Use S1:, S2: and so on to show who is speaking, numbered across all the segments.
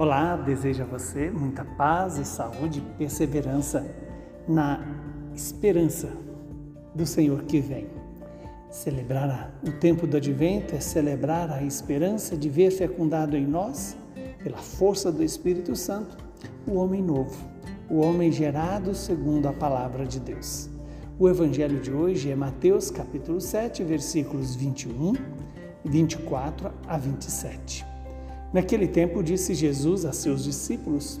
S1: Olá, desejo a você muita paz e saúde e perseverança na esperança do Senhor que vem. Celebrar o tempo do advento é celebrar a esperança de ver fecundado em nós, pela força do Espírito Santo, o homem novo, o homem gerado segundo a palavra de Deus. O evangelho de hoje é Mateus capítulo 7, versículos 21, 24 a 27. Naquele tempo disse Jesus a seus discípulos: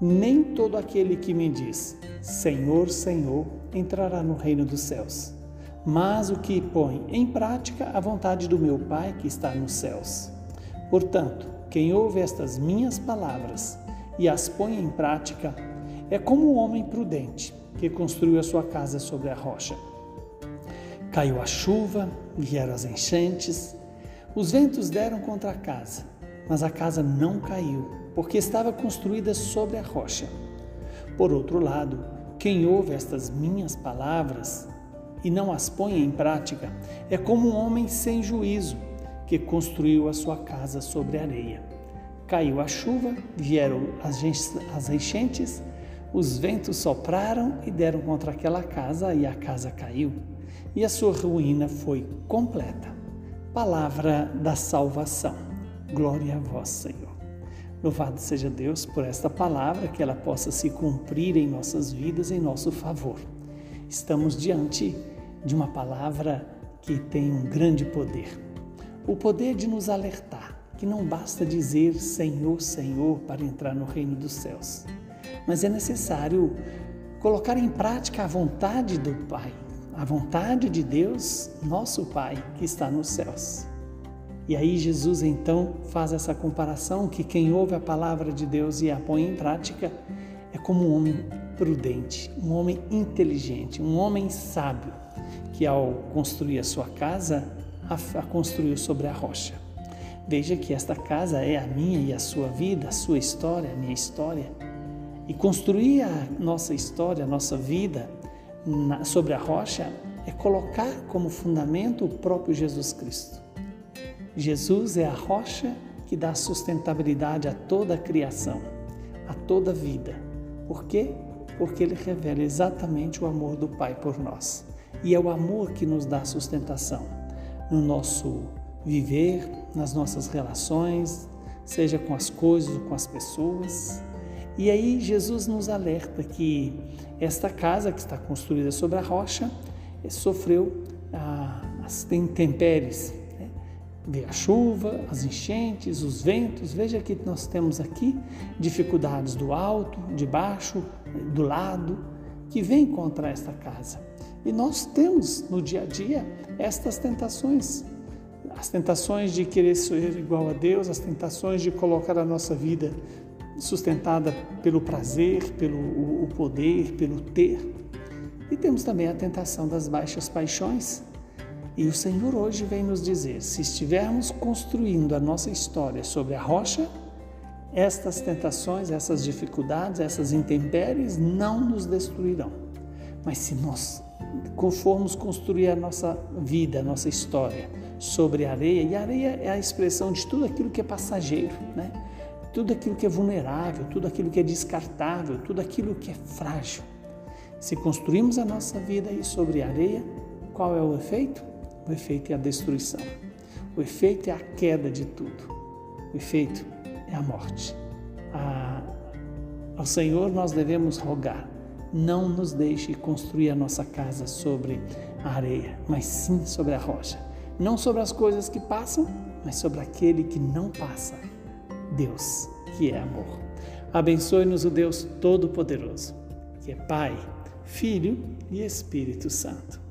S1: Nem todo aquele que me diz, Senhor, Senhor, entrará no reino dos céus, mas o que põe em prática a vontade do meu Pai que está nos céus. Portanto, quem ouve estas minhas palavras e as põe em prática é como um homem prudente que construiu a sua casa sobre a rocha. Caiu a chuva, vieram as enchentes, os ventos deram contra a casa mas a casa não caiu, porque estava construída sobre a rocha. Por outro lado, quem ouve estas minhas palavras e não as põe em prática é como um homem sem juízo que construiu a sua casa sobre areia. Caiu a chuva, vieram as enchentes, os ventos sopraram e deram contra aquela casa e a casa caiu, e a sua ruína foi completa. Palavra da salvação. Glória a vós, Senhor. Louvado seja Deus por esta palavra, que ela possa se cumprir em nossas vidas em nosso favor. Estamos diante de uma palavra que tem um grande poder. O poder de nos alertar que não basta dizer Senhor, Senhor para entrar no reino dos céus, mas é necessário colocar em prática a vontade do Pai, a vontade de Deus, nosso Pai, que está nos céus. E aí Jesus então faz essa comparação que quem ouve a palavra de Deus e a põe em prática é como um homem prudente, um homem inteligente, um homem sábio, que ao construir a sua casa, a, construiu sobre a rocha. Veja que esta casa é a minha e a sua vida, a sua história, a minha história. E construir a nossa história, a nossa vida sobre a rocha é colocar como fundamento o próprio Jesus Cristo. Jesus é a rocha que dá sustentabilidade a toda a criação, a toda a vida. Por quê? Porque ele revela exatamente o amor do Pai por nós. E é o amor que nos dá sustentação no nosso viver, nas nossas relações, seja com as coisas ou com as pessoas. E aí Jesus nos alerta que esta casa que está construída sobre a rocha sofreu ah, as intempéries, Veio a chuva, as enchentes, os ventos. Veja que nós temos aqui dificuldades do alto, de baixo, do lado, que vem contra esta casa. E nós temos no dia a dia estas tentações. As tentações de querer ser igual a Deus, as tentações de colocar a nossa vida sustentada pelo prazer, pelo poder, pelo ter. E temos também a tentação das baixas paixões, e o Senhor hoje vem nos dizer: se estivermos construindo a nossa história sobre a rocha, estas tentações, essas dificuldades, essas intempéries não nos destruirão. Mas se nós formos construir a nossa vida, a nossa história sobre areia, e areia é a expressão de tudo aquilo que é passageiro, né? tudo aquilo que é vulnerável, tudo aquilo que é descartável, tudo aquilo que é frágil. Se construímos a nossa vida aí sobre areia, qual é o efeito? O efeito é a destruição. O efeito é a queda de tudo. O efeito é a morte. A, ao Senhor nós devemos rogar: não nos deixe construir a nossa casa sobre a areia, mas sim sobre a rocha. Não sobre as coisas que passam, mas sobre aquele que não passa. Deus, que é amor. Abençoe-nos o Deus Todo-Poderoso, que é Pai, Filho e Espírito Santo.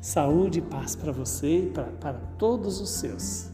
S1: Saúde e paz para você e para, todos os seus.